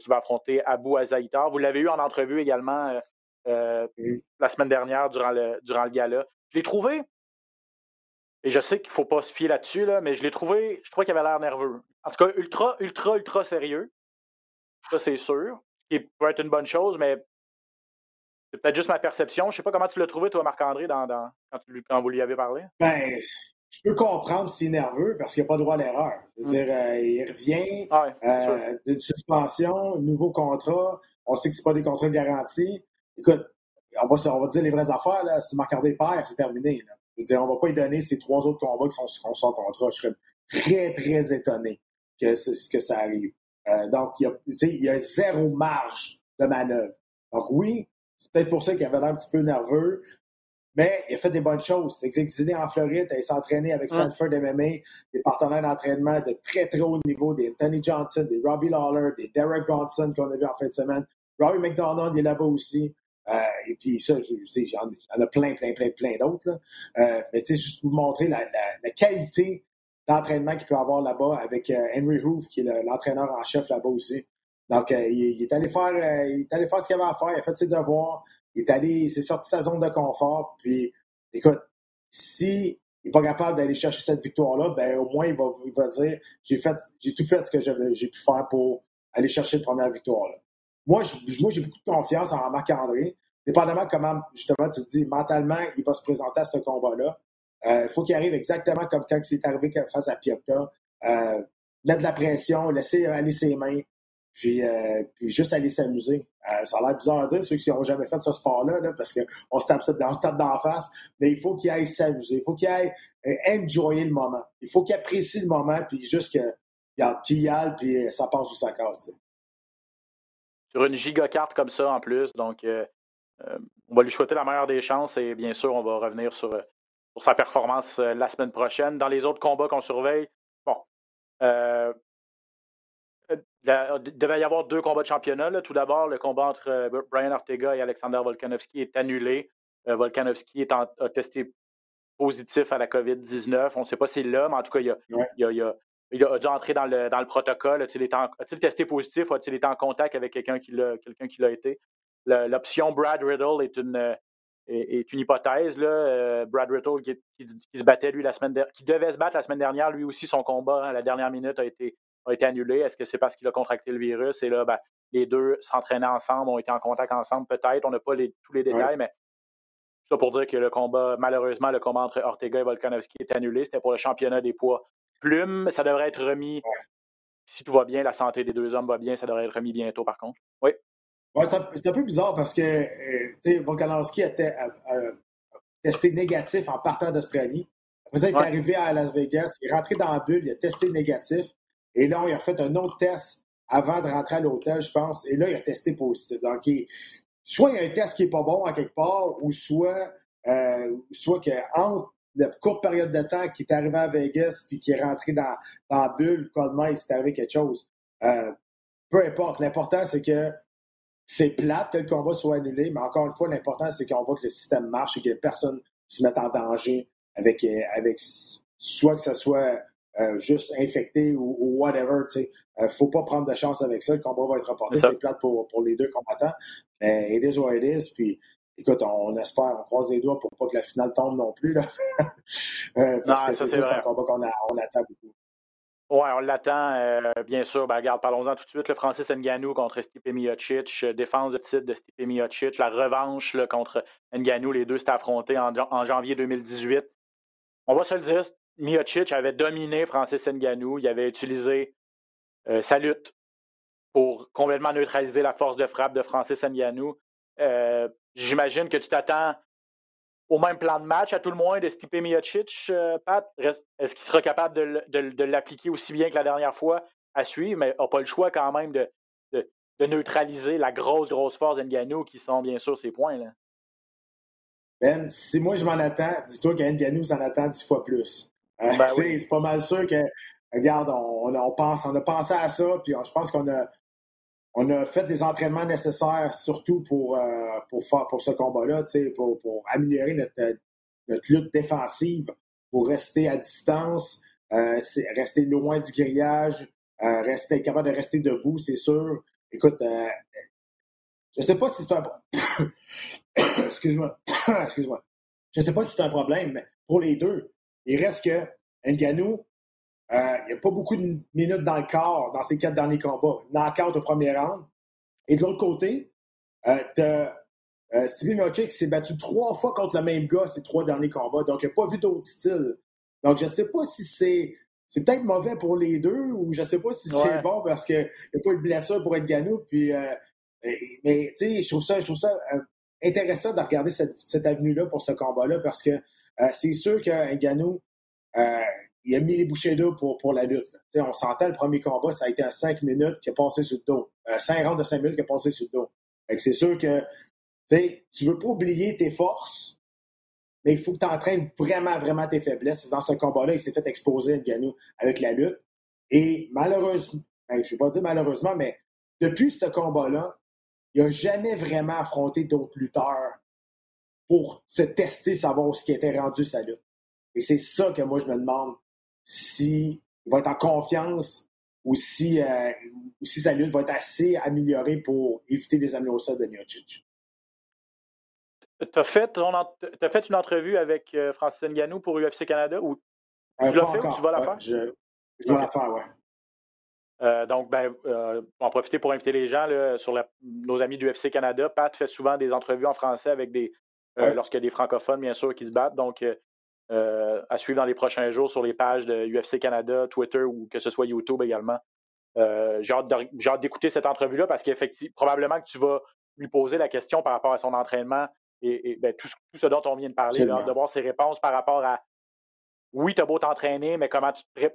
qui va affronter Abou Azaïtar. Vous l'avez eu en entrevue également la semaine dernière durant le, durant le gala. Je l'ai trouvé, et je sais qu'il ne faut pas se fier là-dessus, là, mais je l'ai trouvé, je trouvais qu'il avait l'air nerveux. En tout cas, ultra, ultra, ultra sérieux. Ça, c'est sûr. Qui peut être une bonne chose, mais c'est peut-être juste ma perception. Je ne sais pas comment tu l'as trouvé, toi, Marc-André, dans, quand, vous lui avez parlé? Ben, je peux comprendre s'il est nerveux parce qu'il n'a pas droit à l'erreur. Je veux hum. dire, euh, il revient ah euh, d'une suspension, nouveau contrat. On sait que ce pas des contrats garantis. Écoute, on va, on va dire les vraies affaires. Là. Si Marc-André perd, c'est terminé. Je veux dire, on ne va pas lui donner ces trois autres combats qui sont sur son contrat. Je serais très, très étonné que, que ça arrive. Euh, donc, il y, a, il y a zéro marge de manœuvre. Donc, oui, c'est peut-être pour ça qu'il avait l'air un petit peu nerveux, mais il a fait des bonnes choses. Il s'est exilé en Floride, il s'est entraîné avec Sanford MMA, des partenaires d'entraînement de très, très haut niveau, des Tony Johnson, des Robbie Lawler, des Derek Bronson qu'on a vu en fin de semaine. Robbie McDonald est là-bas aussi. Euh, et puis ça, j'en ai plein, plein, plein, plein d'autres. Euh, mais tu sais, juste vous montrer la, la, qualité d'entraînement qu'il peut avoir là-bas avec euh, Henry Hoof, qui est l'entraîneur en chef là-bas aussi. Donc, il, est allé faire, il est allé faire ce qu'il avait à faire, il a fait ses devoirs, il est allé, il s'est sorti de sa zone de confort. Puis, écoute, si il n'est pas capable d'aller chercher cette victoire-là, ben au moins il va, il va dire j'ai fait, j'ai tout fait ce que j'ai pu faire pour aller chercher la première victoire-là. Moi, j'ai beaucoup de confiance en Marc-André. Dépendamment comment, justement, tu te dis, mentalement, il va se présenter à ce combat-là. Euh, il faut qu'il arrive exactement comme quand c'est arrivé face à Piota. Euh, mettre de la pression, laisser aller ses mains, puis, euh, juste aller s'amuser. ça a l'air bizarre à dire, ceux qui n'ont jamais fait ce sport-là, parce qu'on se tape, on se tape la face, mais il faut qu'il aille s'amuser. Il faut qu'il aille enjoyer le moment. Il faut qu'il apprécie le moment, puis juste qu'il y aille, puis ça passe ou ça casse sur une gigacarte comme ça en plus. Donc, euh, euh, on va lui souhaiter la meilleure des chances et bien sûr, on va revenir sur, euh, sur sa performance la semaine prochaine. Dans les autres combats qu'on surveille, bon, il devait y avoir deux combats de championnat. Tout d'abord, le combat entre Brian Ortega et Alexander Volkanovski est annulé. Volkanovski est a testé positif à la COVID-19. On ne sait pas s'il l'a, mais en tout cas, il y a, il a dû entrer dans le, dans le protocole. A-t-il testé positif? A-t-il été en contact avec quelqu'un qui l'a quelqu'un été? L'option Brad Riddle est une, est, une hypothèse. Là. Euh, Brad Riddle qui, se battait lui la semaine qui devait se battre la semaine dernière, lui aussi son combat à la dernière minute a été, a été annulé. Est-ce que c'est parce qu'il a contracté le virus? Et là, ben, les deux s'entraînaient ensemble, ont été en contact ensemble, peut-être. On n'a pas tous les détails, mais ça pour dire que le combat, malheureusement, le combat entre Ortega et Volkanovski est annulé. C'était pour le championnat des poids Plume, ça devrait être remis. Si tout va bien, la santé des deux hommes va bien, ça devrait être remis bientôt, par contre. Oui. Ouais, c'est un, peu bizarre parce que euh, Volkanovski a, testé négatif en partant d'Australie. Après ça, il est arrivé à Las Vegas, il est rentré dans la bulle, il a testé négatif. Et là, il a fait un autre test avant de rentrer à l'hôtel, je pense. Et là, il a testé positif. Donc, soit il y a un test qui n'est pas bon à quelque part, ou soit, euh, soit qu'entre de courte période de temps qui est arrivé à Vegas puis qui est rentré dans, dans la bulle, Coleman, il s'est arrivé quelque chose. Euh, peu importe. L'important, c'est que c'est plate que le combat soit annulé, mais encore une fois, l'important, c'est qu'on voit que le système marche et que personne se mette en danger avec, euh, avec soit que ce soit euh, juste infecté ou, whatever. Il ne faut pas prendre de chance avec ça. Le combat va être reporté. C'est plate pour, pour les deux combattants. Mais it is what it is. Puis écoute, on, espère, on croise les doigts pour pas que la finale tombe non plus. Là. <laughs> euh, parce que c'est un combat qu'on on attend beaucoup. Oui, on l'attend, euh, bien sûr. Ben, regarde, parlons-en tout de suite. Le Francis Nganou contre Stipe Miocic, euh, défense de titre de Stipe Miocic, la revanche contre Nganou, les deux s'étaient affrontés en, janvier 2018. On va se le dire, Miocic avait dominé Francis Nganou. Il avait utilisé euh, sa lutte pour complètement neutraliser la force de frappe de Francis Nganou. J'imagine que tu t'attends au même plan de match, à tout le moins, de Stipe Miocic, euh, Pat. Est-ce qu'il sera capable de, l'appliquer aussi bien que la dernière fois à suivre, mais n'a pas le choix quand même de, neutraliser la grosse, grosse force d'Enganou qui sont bien sûr ses points. Là. Ben, si moi je m'en attends, dis-toi qu'Enganou s'en attend dix fois plus. Euh, ben <laughs> c'est pas mal sûr que regarde, on, on, pense, on a pensé à ça, puis je pense qu'on a, on a fait des entraînements nécessaires, surtout pour, euh, pour, faire, pour ce combat-là, pour, pour améliorer notre, notre lutte défensive, pour rester à distance, euh, rester loin du grillage, euh, rester capable de rester debout, c'est sûr. Écoute, euh, je sais pas si c'est un <coughs> excuse-moi, <coughs> excuse-moi. Je sais pas si c'est un problème, mais pour les deux, il reste que Nganou, euh, il n'y a pas beaucoup de minutes dans le corps dans ces quatre derniers combats. Knockout au premier round. Et de l'autre côté, euh, tu euh, Stevie Miocic s'est battu trois fois contre le même gars ces trois derniers combats. Donc, il n'a pas vu d'autre style. Donc, je ne sais pas si c'est. C'est peut-être mauvais pour les deux ou je ne sais pas si c'est bon parce qu'il n'y a pas eu de blessure pour être Ganou. Puis, euh, mais, tu sais, je trouve ça, je trouve ça euh, intéressant de regarder cette, cette avenue-là pour ce combat-là parce que c'est sûr qu'un Ganou, il a mis les bouchées d'eau pour, pour la lutte. On sentait le premier combat, ça a été à 5 minutes qui a passé sur le dos. 5 rounds de 5 minutes qui a passé sur le dos. C'est sûr que tu veux pas oublier tes forces, mais il faut que tu entraînes vraiment, vraiment tes faiblesses. Dans ce combat-là, il s'est fait exposer, Ganou, avec la lutte. Et malheureusement, ben, je ne vais pas dire malheureusement, mais depuis ce combat-là, il n'a jamais vraiment affronté d'autres lutteurs pour se tester, savoir ce qui était rendu sa lutte. Et c'est ça que moi, je me demande s'il va être en confiance ou si, euh, si sa lutte va être assez améliorée pour éviter les améliorés de Miocic. Tu as, fait fait une entrevue avec euh, Francis Nganou pour UFC Canada ou tu l'as fait ou tu vas la faire? Je, vais la faire, oui. Euh, donc, ben, euh, en profiter pour inviter les gens sur nos amis du UFC Canada. Pat fait souvent des entrevues en français avec des lorsqu'il y a des francophones, bien sûr, qui se battent. Donc, à suivre dans les prochains jours sur les pages de UFC Canada, Twitter ou que ce soit YouTube également. J'ai hâte d'écouter cette entrevue-là parce qu'effectivement, probablement que tu vas lui poser la question par rapport à son entraînement et, ben, tout, ce dont on vient de parler, de voir ses réponses par rapport à oui, tu as beau t'entraîner, mais comment tu te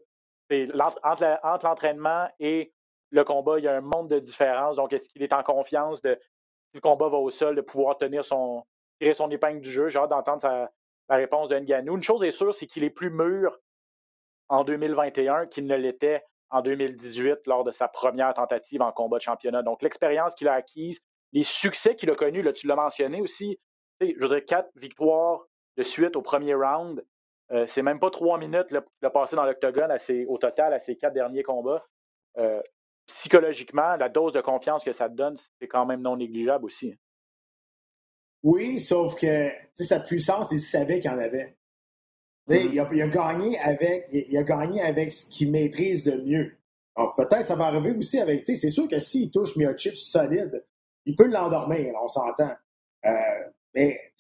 entre, l'entraînement et le combat, il y a un monde de différence. Donc, est-ce qu'il est en confiance de si le combat va au sol, de pouvoir tenir son tirer son épingle du jeu? J'ai hâte d'entendre la réponse de Nganou. Une chose est sûre, c'est qu'il est plus mûr en 2021 qu'il ne l'était en 2018 lors de sa première tentative en combat de championnat. Donc, l'expérience qu'il a acquise, les succès qu'il a connus, là, tu l'as mentionné aussi, je veux dire, quatre victoires de suite au premier round. Euh, c'est même pas trois minutes qu'il a passé dans l'octogone au total à ses quatre derniers combats. Euh, psychologiquement, la dose de confiance que ça te donne, c'est quand même non négligeable aussi. Oui, sauf que sa puissance, il savait qu'il en avait. Mm-hmm. il, a, gagné avec, il, a gagné avec ce qu'il maîtrise le mieux. peut-être ça va arriver aussi avec. C'est sûr que s'il touche Miocic solide, il peut l'endormir, on s'entend. Euh, mais,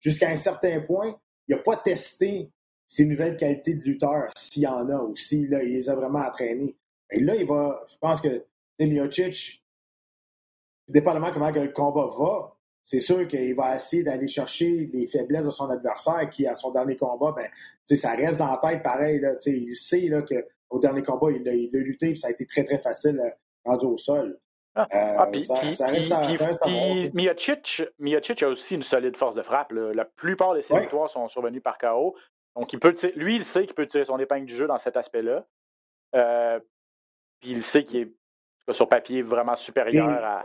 jusqu'à un certain point, il n'a pas testé ses nouvelles qualités de lutteur, s'il y en a, ou s'il les a vraiment entraînées. Et là, il va, je pense que Miocic, dépendamment comment le combat va, c'est sûr qu'il va essayer d'aller chercher les faiblesses de son adversaire qui, à son dernier combat, ben, ça reste dans la tête pareil. Là, il sait là, qu'au dernier combat, il a, il a lutté et ça a été très, très facile euh, rendu au sol. Ah, euh, ah, ça, reste à, Miocic, a aussi une solide force de frappe. La plupart de ses victoires sont survenues par KO. Donc, il peut lui, il sait qu'il peut tirer son épingle du jeu dans cet aspect-là. Euh, puis il sait qu'il est sur papier vraiment supérieur à,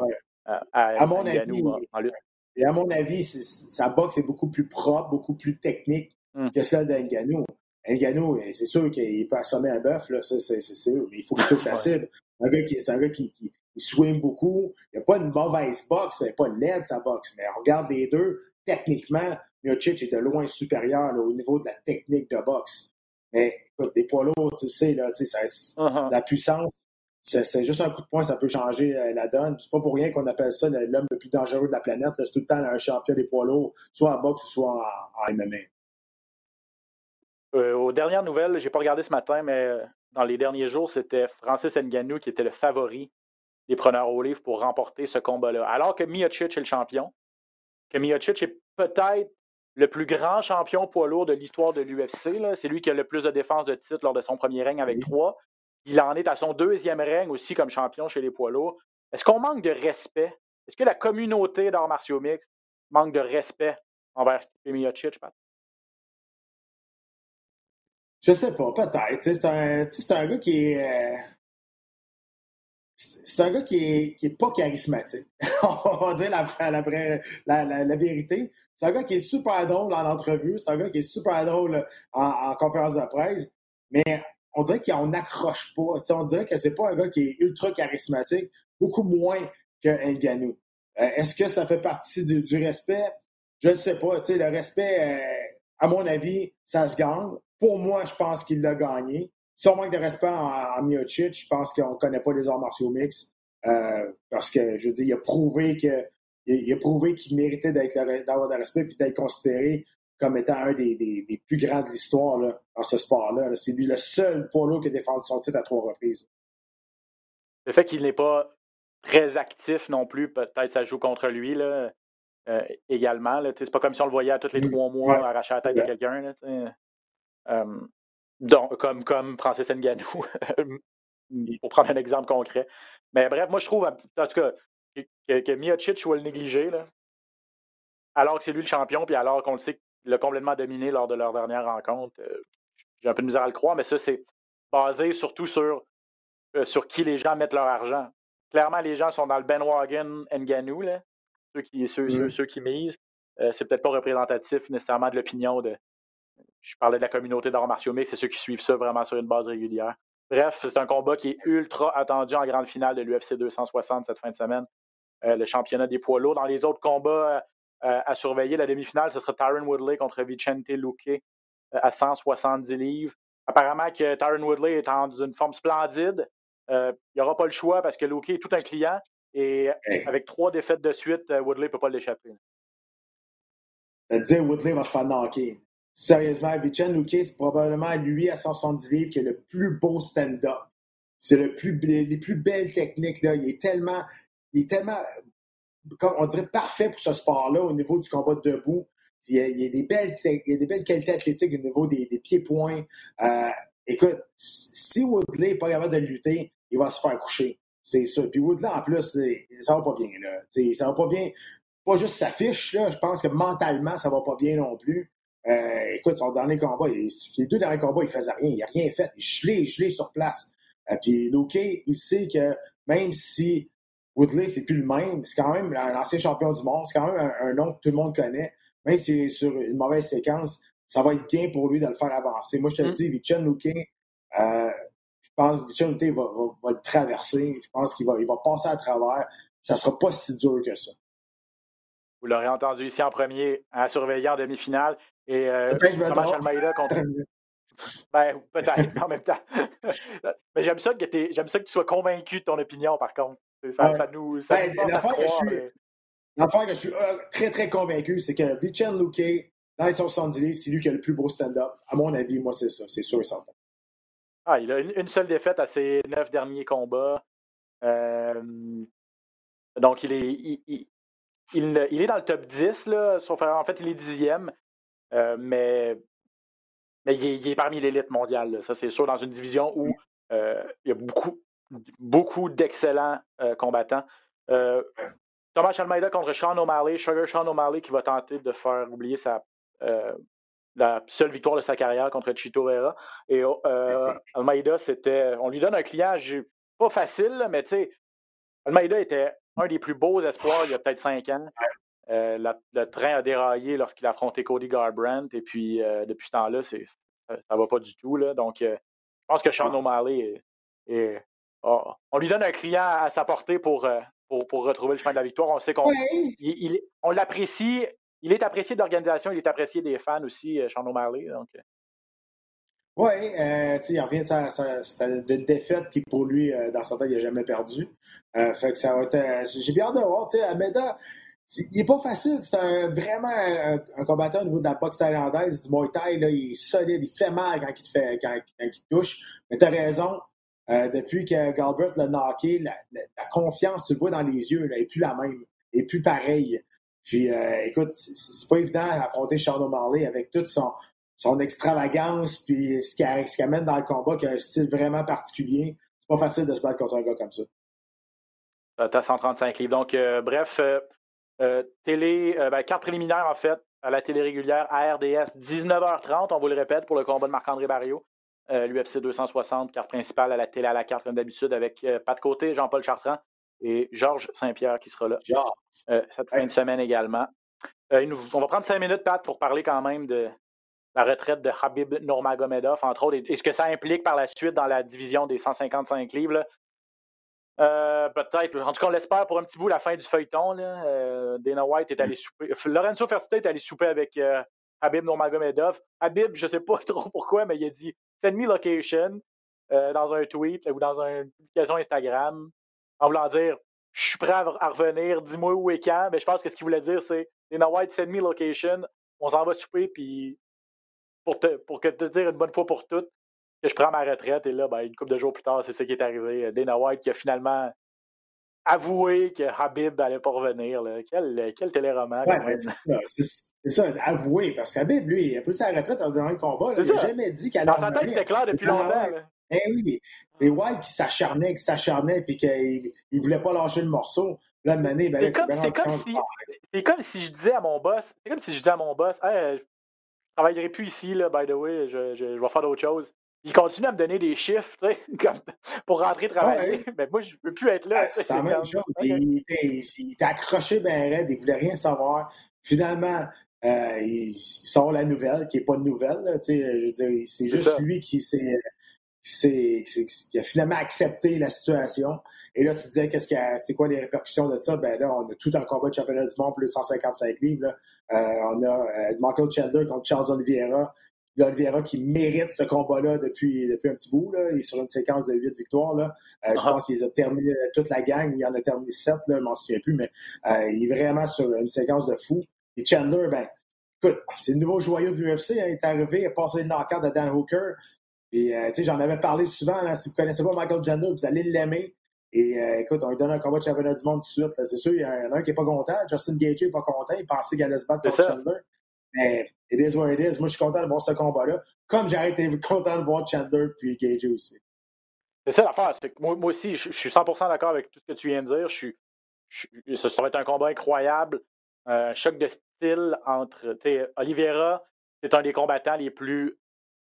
à, mon avis, en, lutte. Et à mon avis, sa boxe est beaucoup plus propre, beaucoup plus technique hum. que celle d'Enganou. Ngannou, c'est sûr qu'il peut assommer un bœuf, c'est sûr, mais il faut qu'il touche la cible. C'est un gars qui, swing beaucoup. Il n'y a pas une mauvaise boxe, il n'y a pas une laide sa boxe. Mais on regarde les deux, techniquement, Miocic est de loin supérieur au niveau de la technique de boxe. Mais écoute, des poids lourds, tu sais, là, tu sais, uh-huh. la puissance, c'est juste un coup de poing, ça peut changer euh, la donne. C'est pas pour rien qu'on appelle ça l'homme le plus dangereux de la planète. C'est tout le temps un champion des poids lourds, soit en boxe, soit en, MMA. Euh, aux dernières nouvelles, j'ai pas regardé ce matin, mais euh, dans les derniers jours, c'était Francis Ngannou qui était le favori des preneurs au livre pour remporter ce combat-là. Alors que Miocic est le champion, que Miocic est peut-être le plus grand champion poids lourd de l'histoire de l'UFC. C'est lui qui a le plus de défense de titre lors de son premier règne avec trois. Il en est à son deuxième règne aussi comme champion chez les poids lourds. Est-ce qu'on manque de respect? Est-ce que la communauté d'arts martiaux mixtes manque de respect envers Miocic, Pat? Je sais pas, peut-être. C'est un, un, gars qui est. Euh, c'est un gars qui est, qui est pas charismatique. <laughs> On va dire la, la, la, la vérité. C'est un gars qui est super drôle en entrevue. C'est un gars qui est super drôle en, conférence de presse. Mais on dirait qu'on n'accroche pas. on dirait que c'est pas un gars qui est ultra charismatique, beaucoup moins que Nganou. Euh, est-ce que ça fait partie du, respect? Je ne sais pas. Le respect, euh, à mon avis, ça se gagne. Pour moi, je pense qu'il l'a gagné. Si on manque de respect en, Miocic, je pense qu'on ne connaît pas les arts martiaux mix. Euh, parce que, je veux dire, il a prouvé que il, a prouvé qu'il méritait d'avoir de respect et d'être considéré comme étant un des, plus grands de l'histoire dans ce sport-là. C'est lui le seul poids qui a défendu son titre à trois reprises. Le fait qu'il n'est pas très actif non plus, peut-être ça joue contre lui là, euh, également. C'est pas comme si on le voyait à tous les trois mois arracher la tête de quelqu'un. Euh, donc, comme, comme Francis Nganou, <laughs> pour prendre un exemple concret. Mais bref, moi je trouve, en tout cas, que, que Miocic soit le négliger, là, alors que c'est lui le champion, puis alors qu'on le sait qu'il l'a complètement dominé lors de leur dernière rencontre. Euh, j'ai un peu de misère à le croire, mais ça, c'est basé surtout sur, euh, sur qui les gens mettent leur argent. Clairement, les gens sont dans le Ben Wagon Nganou, là, ceux, qui, ceux, mmh. ceux, qui misent. Euh, c'est peut-être pas représentatif nécessairement de l'opinion de. Je parlais de la communauté d'arts martiaux mais c'est ceux qui suivent ça vraiment sur une base régulière. Bref, c'est un combat qui est ultra attendu en grande finale de l'UFC 260 cette fin de semaine. Euh, le championnat des poids lourds. Dans les autres combats à surveiller, la demi-finale, ce sera Tyron Woodley contre Vicente Luque euh, à 170 livres. Apparemment que Tyron Woodley est en une forme splendide. il n'y aura pas le choix parce que Luque est tout un client et avec trois défaites de suite, Woodley ne peut pas l'échapper. Dire Woodley va se faire knocker. Sérieusement, Vicente Luque, c'est probablement lui à 170 livres qui a le plus beau stand-up. C'est le plus, les plus belles techniques. Là. Il est tellement, il est tellement, comme on dirait, parfait pour ce sport-là au niveau du combat debout. Il y a, des, belles, il y a des belles qualités athlétiques au niveau des, des pieds-points. Euh, écoute, si Woodley n'est pas capable de lutter, il va se faire coucher. C'est ça. Puis Woodley, en plus, ça va pas bien. Là. ça va pas bien. Pas juste sa fiche, là. Je pense que mentalement, ça va pas bien non plus. Euh, écoute, son dernier combat, les deux derniers combats, il faisait rien. Il n'a rien fait. Il gelé, gelé sur place. Euh, puis Luke, il sait que même si Woodley, c'est plus le même. C'est quand même l'ancien champion du monde. C'est quand même un, nom que tout le monde connaît. Même si c'est sur une mauvaise séquence, ça va être bien pour lui de le faire avancer. Moi, je te le mm. dis, Vicen Luque, euh, je pense que Vicen Luque va, va, le traverser. Je pense qu'il va, il va passer à travers. Ça ne sera pas si dur que ça. Vous l'aurez entendu ici en premier, à surveiller en demi-finale. Et euh, Thomas Almeida contre. <laughs> ben, peut-être, en même temps. <laughs> Mais j'aime ça, que j'aime ça que tu sois convaincu de ton opinion, par contre. Ça, ça nous. Ça ben, L'affaire que, je suis euh, très, très convaincu, c'est que Vicen Luque, dans les 70 livres, c'est lui qui a le plus beau stand-up. À mon avis, moi, c'est ça. C'est sûr et certain. Ah, il a une, seule défaite à ses neuf derniers combats. Euh, donc, il est, il, il, est dans le top 10. Là, sauf, en fait, il est dixième. Euh, mais mais il est, parmi l'élite mondiale. Ça, c'est sûr, dans une division où il y a beaucoup, beaucoup d'excellents euh, combattants. Euh, Thomas Almeida contre Sean O'Malley, Sugar Sean O'Malley qui va tenter de faire oublier sa, euh, la seule victoire de sa carrière contre Chito Vera. Et <laughs> Almeida, c'était. On lui donne un client pas facile, mais tu sais, Almeida était un des plus beaux espoirs il y a peut-être cinq ans. le train a déraillé lorsqu'il a affronté Cody Garbrandt, et puis depuis ce temps-là, ça ne va pas du tout. Là. Donc, je pense que Sean O'Malley est, on lui donne un client à sa portée pour, euh, pour, retrouver le chemin de la victoire. On sait qu'on il, on l'apprécie. Il est apprécié de l'organisation, il est apprécié des fans aussi, euh, Sean O'Malley. Donc. Euh. Oui, il revient de sa, défaite qui, pour lui, dans sa tête, il n'a jamais perdu. fait que ça va être. J'ai bien hâte de voir. Almeida, il n'est pas facile. C'est vraiment un, combattant au niveau de la boxe thaïlandaise, du Muay Thai. Là, il est solide, il fait mal quand il te, fait, quand, quand il te touche. Mais tu as raison, euh, depuis que Galbert l'a knocké, la, confiance, tu le vois dans les yeux, n'est plus la même, n'est plus pareille. Puis, euh, écoute, c'est pas évident d'affronter Sean O'Malley avec toute son, extravagance, puis ce qu'il amène dans le combat, qui a un style vraiment particulier. C'est pas facile de se battre contre un gars comme ça. T'as 135 livres. Donc, euh, bref, télé, ben, carte préliminaire, en fait, à la télé régulière, ARDS, 19h30, on vous le répète, pour le combat de Marc-André Barrio. l'UFC 260, carte principale à la télé à la carte comme d'habitude avec Pat Côté, Jean-Paul Chartrand et Georges Saint-Pierre qui sera là cette fin de semaine également. on va prendre cinq minutes, Pat, pour parler quand même de la retraite de Habib Nurmagomedov, entre autres, et, ce que ça implique par la suite dans la division des 155 livres. Peut-être, en tout cas, on l'espère pour un petit bout la fin du feuilleton. Dana White est allé souper. Lorenzo Fertitta est allé souper avec Habib Nurmagomedov. Habib, je ne sais pas <laughs> trop pourquoi, mais il a dit Send me location euh, dans un tweet ou dans une publication Instagram en voulant dire Je suis prêt à, revenir, dis-moi où et quand. Mais je pense que ce qu'il voulait dire, c'est Dana White, send me location. On s'en va souper, puis pour te, pour que te dire une bonne fois pour toutes que je prends ma retraite. Et là, ben, une couple de jours plus tard, c'est ce qui est arrivé. Dana White qui a finalement avoué que Habib n'allait pas revenir. Quel, quel téléroman. c'est ça, avoué. Parce qu'Habib, lui, il a pris sa retraite dans un combat. il n'a jamais dit qu'elle Dans sa tête, c'était clair depuis longtemps. Eh oui, c'est White qui s'acharnait, qui s'acharnait, puis qu'il ne voulait pas lâcher le morceau. Là, ben, c'est comme, si, comme si je disais à mon boss, c'est comme si je disais à mon boss, hey, je travaillerai plus ici, là, by the way, je, je, je vais faire d'autres choses il continue à me donner des chiffres <laughs> comme pour rentrer travailler. Mais moi, je ne peux plus être là. c'est la même chose. Il, était accroché bien raide, il ne voulait rien savoir. Finalement, euh, il, sort la nouvelle, qui n'est pas de nouvelle. c'est juste lui qui s'est qui a finalement accepté la situation. Et là, tu disais, qu'est-ce c'est quoi les répercussions de ça? Ben là, on a tout un combat de championnat du monde, plus 155 livres. Euh, on a euh, Michael Chandler contre Charles Oliveira. Oliveira qui mérite ce combat-là depuis, depuis un petit bout. Là. Il est sur une séquence de huit victoires. Là. Euh, je ah. pense qu'il a terminé toute la gang. Il en a terminé sept, là, je m'en souviens plus, mais euh, il est vraiment sur une séquence de fou. Et Chandler, ben, écoute, c'est le nouveau joyau de l'UFC. Hein. il est arrivé, il a passé le knockout de Dan Hooker. Et euh, j'en avais parlé souvent. Là, si vous ne connaissez pas Michael Chandler, vous allez l'aimer. Et écoute, on lui donne un combat de championnat du monde tout de suite. C'est sûr, il y en a un qui n'est pas content. Justin Gage n'est pas content. Il pensait qu'il allait se battre contre Chandler. Mais it is what it is. Moi, je suis content de voir ce combat-là. Comme j'ai été <laughs> content de voir Chandler puis Gage aussi. C'est ça l'affaire. Moi, moi, aussi, je, suis 100% d'accord avec tout ce que tu viens de dire. Je suis, ça, va être un combat incroyable. Un choc de style entre. Oliveira, c'est un des combattants les plus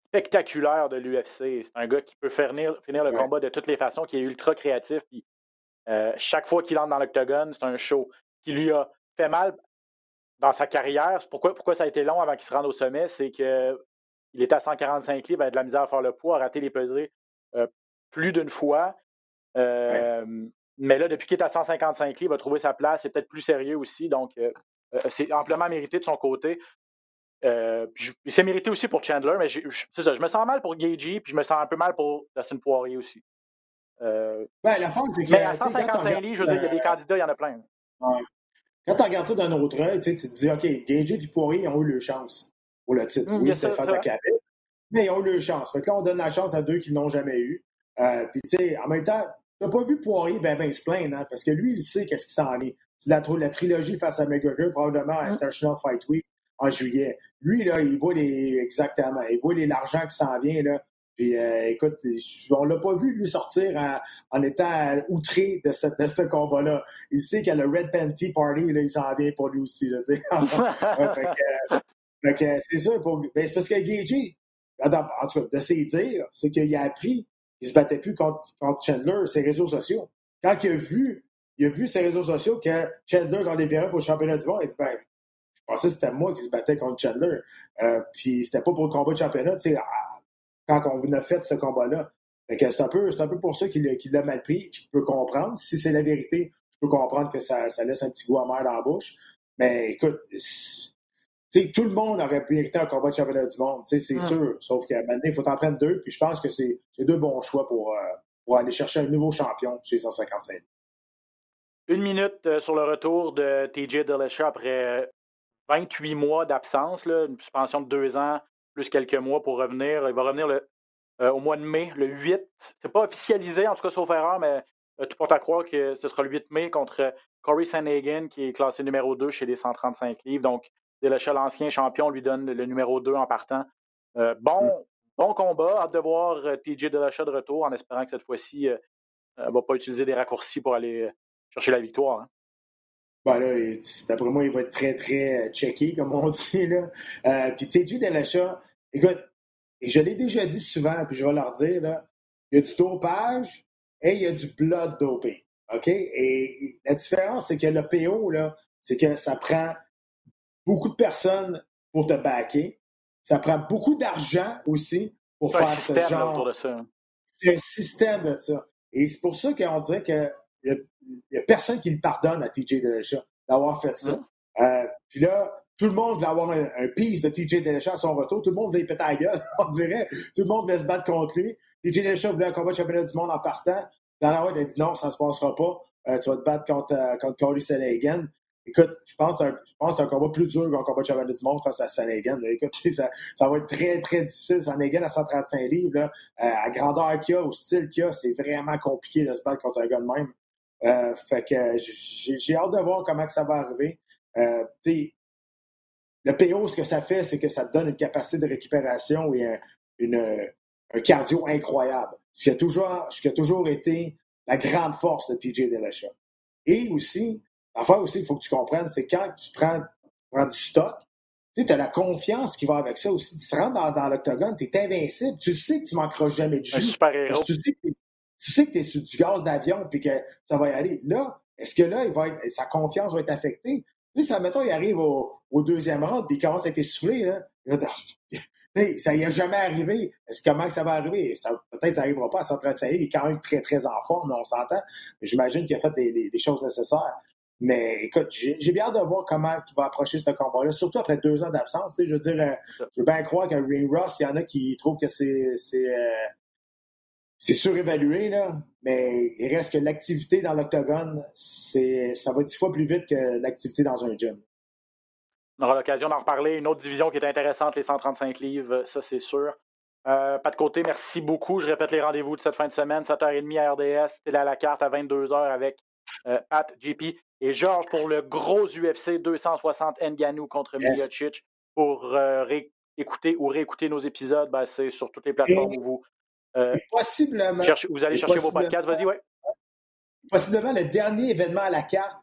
spectaculaires de l'UFC. C'est un gars qui peut finir, finir le combat de toutes les façons, qui est ultra créatif. Puis, euh, chaque fois qu'il entre dans l'octogone, c'est un show qui lui a fait mal dans sa carrière, pourquoi, pourquoi ça a été long avant qu'il se rende au sommet, c'est qu'il était à 145 livres, il avait de la misère à faire le poids, a raté les pesées euh, plus d'une fois. Euh, mais là, depuis qu'il est à 155 livres, il a trouvé sa place, c'est peut-être plus sérieux aussi, donc euh, c'est amplement mérité de son côté. il s'est mérité aussi pour Chandler, mais c'est ça, je me sens mal pour Gagey, puis je me sens un peu mal pour Dustin Poirier aussi. Ben, la c'est que, mais à 155 livres, je veux dire, il y a des candidats, il y en a plein. Quand tu regardes ça d'un autre œil, tu te dis, OK, Gage et Poirier ont eu leur chance pour le titre. Mmh, oui, c'était face à Québec, mais ils ont eu leur chance. Fait que là, on donne la chance à deux qui ne l'ont jamais eu. Euh, puis, tu sais, en même temps, n'as pas vu Poirier ben, ben se plaindre, hein, parce que lui, il sait qu'est-ce qui s'en est. C'est la, la, trilogie face à McGregor, probablement à. International Fight Week en juillet. Lui, là, il voit les, exactement, il voit l'argent qui s'en vient, là. Puis euh, écoute, on l'a pas vu lui sortir en, étant outré de, cette, de ce combat-là. Il sait qu'il y a le Red Panty Party, là, il s'en vient pour lui aussi. Là, <laughs> c'est ça. Pour, ben, c'est parce que Gage, en tout cas, de ses dires, c'est qu'il a appris qu'il se battait plus contre, Chandler, ses réseaux sociaux. Quand il a vu, il a vu ses réseaux sociaux que Chandler verrait pour le championnat du monde, il dit ben, je pensais que c'était moi qui se battais contre Chandler. Euh, puis c'était pas pour le combat de championnat. Tu sais, quand on a fait ce combat-là. C'est un, peu, un peu pour ça qu'il l'a mal pris. Je peux comprendre. Si c'est la vérité, je peux comprendre que ça, laisse un petit goût amer dans la bouche. Mais écoute, tout le monde aurait mérité un combat de championnat du monde, c'est sûr. Sauf qu'à un moment il faut en prendre deux. Puis je pense que c'est deux bons choix pour, euh, pour aller chercher un nouveau champion chez 155. Une minute euh, sur le retour de TJ Dillashaw après 28 mois d'absence, une suspension de deux ans plus quelques mois pour revenir. Il va revenir le, euh, au mois de mai, le 8. C'est pas officialisé, en tout cas, sauf erreur, mais euh, tout porte à croire que ce sera le 8 mai contre Corey Sanhagen, qui est classé numéro 2 chez les 135 livres. Donc, Delachal, l'ancien champion, lui donne le numéro 2 en partant. Euh, bon, mm. bon combat. Hâte de voir TJ Delachal de retour, en espérant que cette fois-ci, ne va pas utiliser des raccourcis pour aller chercher la victoire. Hein. Ben là, d'après moi, il va être très, très checké, comme on <laughs> dit. Là. Euh, puis TJ Delachat, écoute, et je l'ai déjà dit souvent, puis je vais leur dire, là, il y a du dopage et il y a du blood dopé. OK? Et la différence, c'est que le PO, là, c'est que ça prend beaucoup de personnes pour te backer. Ça prend beaucoup d'argent aussi pour faire ce genre. Autour de ça. un système de ça. Et c'est pour ça qu'on dirait qu'il n'y a, personne qui le pardonne à TJ Delechat d'avoir fait ça. Euh, puis là, tout le monde voulait avoir un, piece de TJ Delechat à son retour. Tout le monde voulait péter la gueule, <laughs> on dirait. Tout le monde voulait se battre contre lui. TJ Delechat voulait un combat de championnat du monde en partant. Dans la il a dit non, ça ne se passera pas. Euh, tu vas te battre contre, euh, contre Sanagan. Écoute, je pense que c'est un, combat plus dur qu'un combat de championnat du monde face à Sanagan. Écoute, <laughs> ça, ça, va être très, très difficile. Sanagan à 135 livres, là, euh, à grandeur qu'il a, au style qu'il a, c'est vraiment compliqué de se battre contre un gars de même. Euh, fait que j'ai hâte de voir comment que ça va arriver. Euh, le PO, ce que ça fait, c'est que ça te donne une capacité de récupération et un, une, un cardio incroyable. Ce qui a toujours, toujours été la grande force de TJ Dillashaw. Et aussi, l'affaire aussi, il faut que tu comprennes, c'est quand tu prends, prends du stock, tu as la confiance qui va avec ça aussi. Tu rentres dans, dans l'octogone, tu es invincible. Tu sais que tu manqueras jamais de jus. Un super héros. Tu sais que tu sais que tu es sur du gaz d'avion et que ça va y aller. Là, est-ce que là, il va être, sa confiance va être affectée? Tu sais, ça, mettons, il arrive au, au deuxième round puis il commence à être essoufflé. Là. ça n'y a jamais arrivé. Est-ce comment ça va arriver? peut-être que ça n'arrivera pas à 135 Il est quand même très, très en forme, on s'entend. J'imagine qu'il a fait les, choses nécessaires. Mais écoute, j'ai bien hâte de voir comment il va approcher ce combat-là, surtout après deux ans d'absence. Je veux dire, euh, je veux bien croire que Ring Ross, il y en a qui trouvent que c'est euh, c'est surévalué, là, mais il reste que l'activité dans l'octogone, ça va dix fois plus vite que l'activité dans un gym. On aura l'occasion d'en reparler. Une autre division qui est intéressante, les 135 livres, ça c'est sûr. Euh, pas de côté, merci beaucoup. Je répète les rendez-vous de cette fin de semaine, 7h30 à RDS, télé à la carte à 22h avec euh, Pat, JP et Georges pour le gros UFC 260 Nganou contre yes. Pour euh, écouter ou réécouter nos épisodes, ben, c'est sur toutes les plateformes où vous euh, possiblement. vous allez chercher vos podcasts, vas-y, ouais. Possiblement le dernier événement à la carte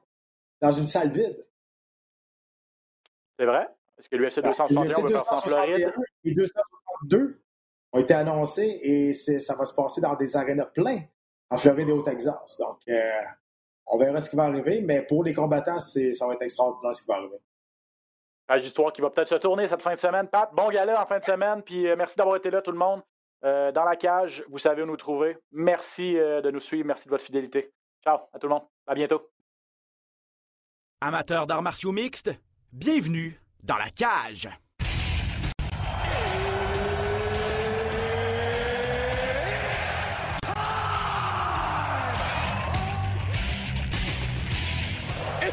dans une salle vide. C'est vrai? Est-ce que l'UFC 261 va faire ça en Floride? Et 262 ont été annoncés et ça va se passer dans des arénas pleins en Floride et au Texas. Donc, euh, on verra ce qui va arriver, mais pour les combattants, ça va être extraordinaire ce qui va arriver. Page d'histoire qui va peut-être se tourner cette fin de semaine. Pat, bon gala en fin de semaine, puis euh, merci d'avoir été là, tout le monde. Euh, dans la cage, vous savez où nous trouver. Merci euh, de nous suivre. Merci de votre fidélité. Ciao à tout le monde. À bientôt. Amateurs d'arts martiaux mixtes, bienvenue dans la cage.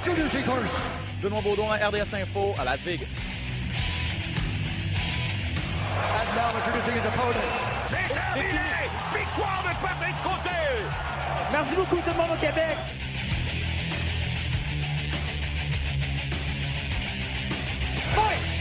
to New Seekers. Benoît Baudon à RDS Info à Las Vegas. And now introducing his opponent. C'est terminé! Victoire de Patrick Côté! Merci beaucoup tout le monde au Québec. Fight!